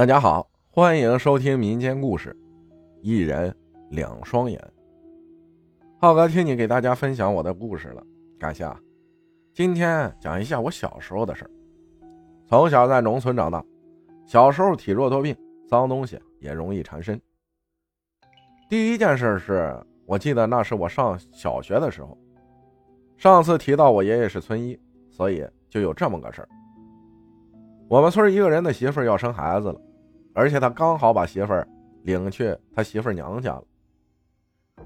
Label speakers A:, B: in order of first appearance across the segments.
A: 大家好，欢迎收听民间故事，一人两双眼。浩哥听你给大家分享我的故事了，感谢啊！今天讲一下我小时候的事儿。从小在农村长大，小时候体弱多病，脏东西也容易缠身。第一件事是我记得那是我上小学的时候。上次提到我爷爷是村医，所以就有这么个事儿。我们村一个人的媳妇要生孩子了。而且他刚好把媳妇儿领去他媳妇儿娘家了。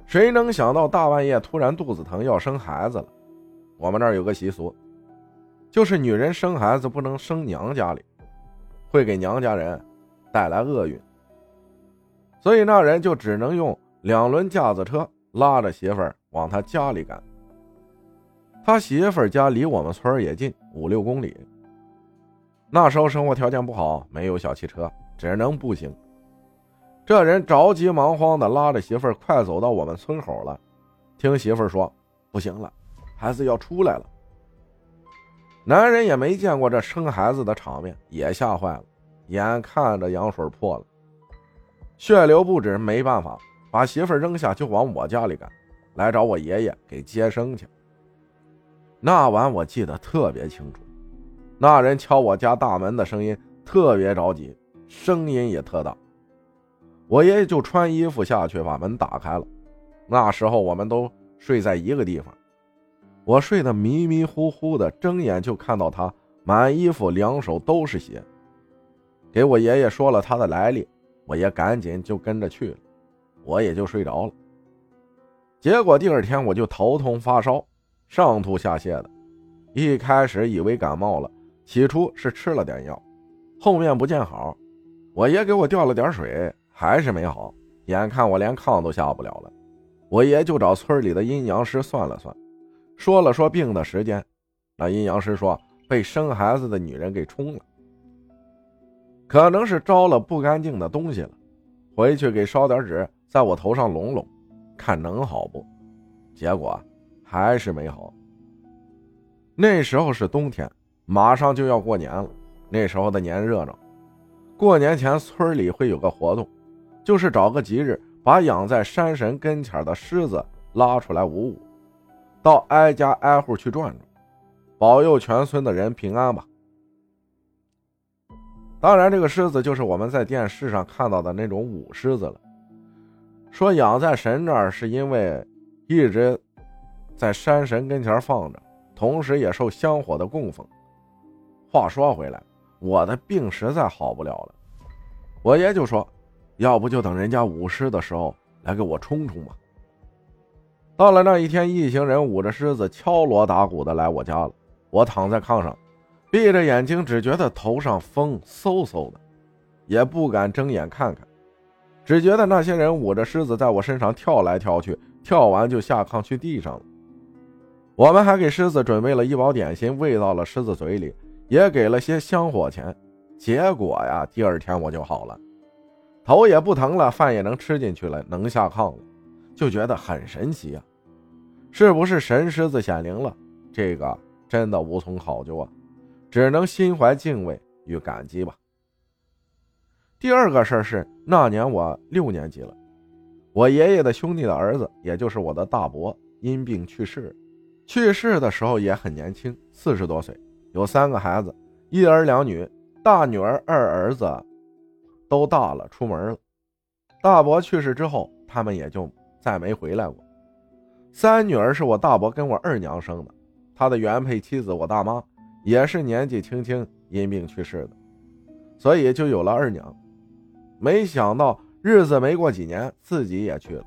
A: 谁能想到大半夜突然肚子疼要生孩子了？我们那儿有个习俗，就是女人生孩子不能生娘家里，会给娘家人带来厄运。所以那人就只能用两轮架子车拉着媳妇儿往他家里赶。他媳妇儿家离我们村也近，五六公里。那时候生活条件不好，没有小汽车。只能步行。这人着急忙慌的拉着媳妇儿，快走到我们村口了。听媳妇儿说：“不行了，孩子要出来了。”男人也没见过这生孩子的场面，也吓坏了，眼看着羊水破了，血流不止，没办法，把媳妇儿扔下就往我家里赶，来找我爷爷给接生去。那晚我记得特别清楚，那人敲我家大门的声音特别着急。声音也特大，我爷爷就穿衣服下去把门打开了。那时候我们都睡在一个地方，我睡得迷迷糊糊的，睁眼就看到他满衣服两手都是血，给我爷爷说了他的来历，我爷赶紧就跟着去了，我也就睡着了。结果第二天我就头痛发烧，上吐下泻的，一开始以为感冒了，起初是吃了点药，后面不见好。我爷给我吊了点水，还是没好。眼看我连炕都下不了了，我爷就找村里的阴阳师算了算，说了说病的时间。那阴阳师说被生孩子的女人给冲了，可能是招了不干净的东西了。回去给烧点纸，在我头上拢拢，看能好不？结果还是没好。那时候是冬天，马上就要过年了。那时候的年热闹。过年前，村里会有个活动，就是找个吉日，把养在山神跟前的狮子拉出来舞舞，到挨家挨户去转转，保佑全村的人平安吧。当然，这个狮子就是我们在电视上看到的那种舞狮子了。说养在神这儿，是因为一直在山神跟前放着，同时也受香火的供奉。话说回来。我的病实在好不了了，我爷就说：“要不就等人家舞狮的时候来给我冲冲吧。”到了那一天，一行人舞着狮子，敲锣打鼓的来我家了。我躺在炕上，闭着眼睛，只觉得头上风嗖嗖的，也不敢睁眼看看，只觉得那些人舞着狮子在我身上跳来跳去，跳完就下炕去地上了。我们还给狮子准备了一包点心，喂到了狮子嘴里。也给了些香火钱，结果呀，第二天我就好了，头也不疼了，饭也能吃进去了，能下炕了，就觉得很神奇呀。是不是神狮子显灵了？这个真的无从考究啊，只能心怀敬畏与感激吧。第二个事儿是那年我六年级了，我爷爷的兄弟的儿子，也就是我的大伯，因病去世，去世的时候也很年轻，四十多岁。有三个孩子，一儿两女，大女儿、二儿子都大了，出门了。大伯去世之后，他们也就再没回来过。三女儿是我大伯跟我二娘生的，他的原配妻子我大妈也是年纪轻轻因病去世的，所以就有了二娘。没想到日子没过几年，自己也去了。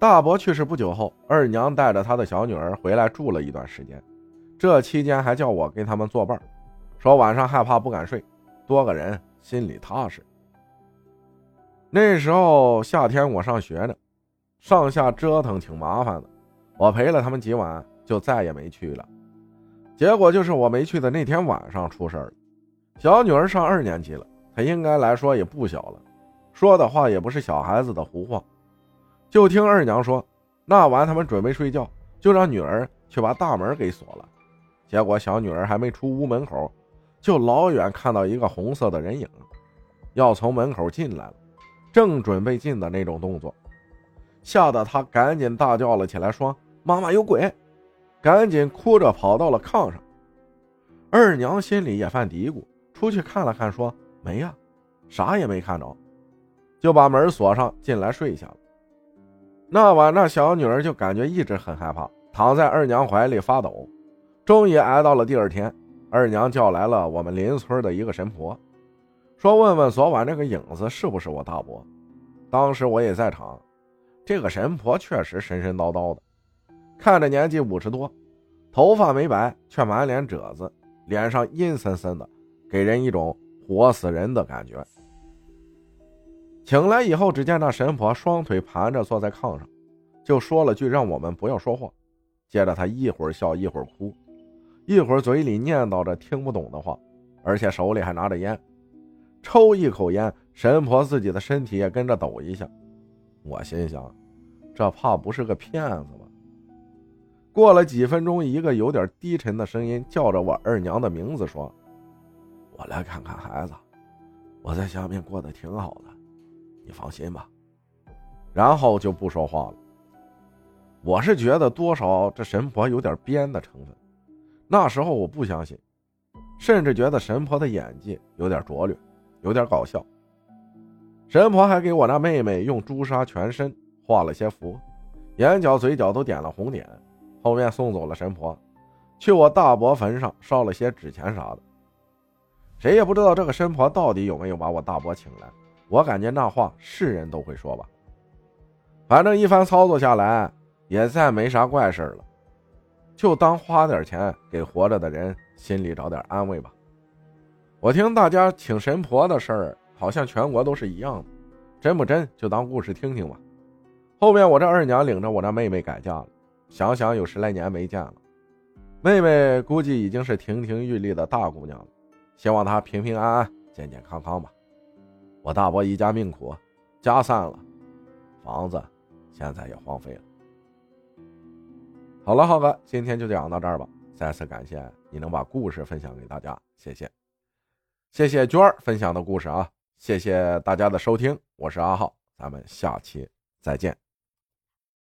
A: 大伯去世不久后，二娘带着她的小女儿回来住了一段时间。这期间还叫我给他们作伴，说晚上害怕不敢睡，多个人心里踏实。那时候夏天我上学呢，上下折腾挺麻烦的，我陪了他们几晚，就再也没去了。结果就是我没去的那天晚上出事了。小女儿上二年级了，她应该来说也不小了，说的话也不是小孩子的胡话。就听二娘说，那晚他们准备睡觉，就让女儿去把大门给锁了。结果小女儿还没出屋门口，就老远看到一个红色的人影，要从门口进来了，正准备进的那种动作，吓得她赶紧大叫了起来，说：“妈妈有鬼！”赶紧哭着跑到了炕上。二娘心里也犯嘀咕，出去看了看，说：“没呀，啥也没看着。”就把门锁上，进来睡下了。那晚，那小女儿就感觉一直很害怕，躺在二娘怀里发抖。终于挨到了第二天，二娘叫来了我们邻村的一个神婆，说：“问问昨晚那个影子是不是我大伯。”当时我也在场。这个神婆确实神神叨叨的，看着年纪五十多，头发没白，却满脸褶子，脸上阴森森的，给人一种活死人的感觉。醒来以后，只见那神婆双腿盘着坐在炕上，就说了句让我们不要说话。接着她一会儿笑一会儿哭，一会儿嘴里念叨着听不懂的话，而且手里还拿着烟，抽一口烟，神婆自己的身体也跟着抖一下。我心想，这怕不是个骗子吧？过了几分钟，一个有点低沉的声音叫着我二娘的名字，说：“我来看看孩子，我在下面过得挺好的。”你放心吧，然后就不说话了。我是觉得多少这神婆有点编的成分。那时候我不相信，甚至觉得神婆的演技有点拙劣，有点搞笑。神婆还给我那妹妹用朱砂全身画了些符，眼角、嘴角都点了红点。后面送走了神婆，去我大伯坟上烧了些纸钱啥的。谁也不知道这个神婆到底有没有把我大伯请来。我感觉那话是人都会说吧，反正一番操作下来，也再没啥怪事了，就当花点钱给活着的人心里找点安慰吧。我听大家请神婆的事儿，好像全国都是一样的，真不真就当故事听听吧。后面我这二娘领着我那妹妹改嫁了，想想有十来年没见了，妹妹估计已经是亭亭玉立的大姑娘了，希望她平平安安、健健康康吧。我大伯一家命苦，家散了，房子现在也荒废了。好了，浩哥，今天就讲到这儿吧。再次感谢你能把故事分享给大家，谢谢，谢谢娟儿分享的故事啊，谢谢大家的收听，我是阿浩，咱们下期再见。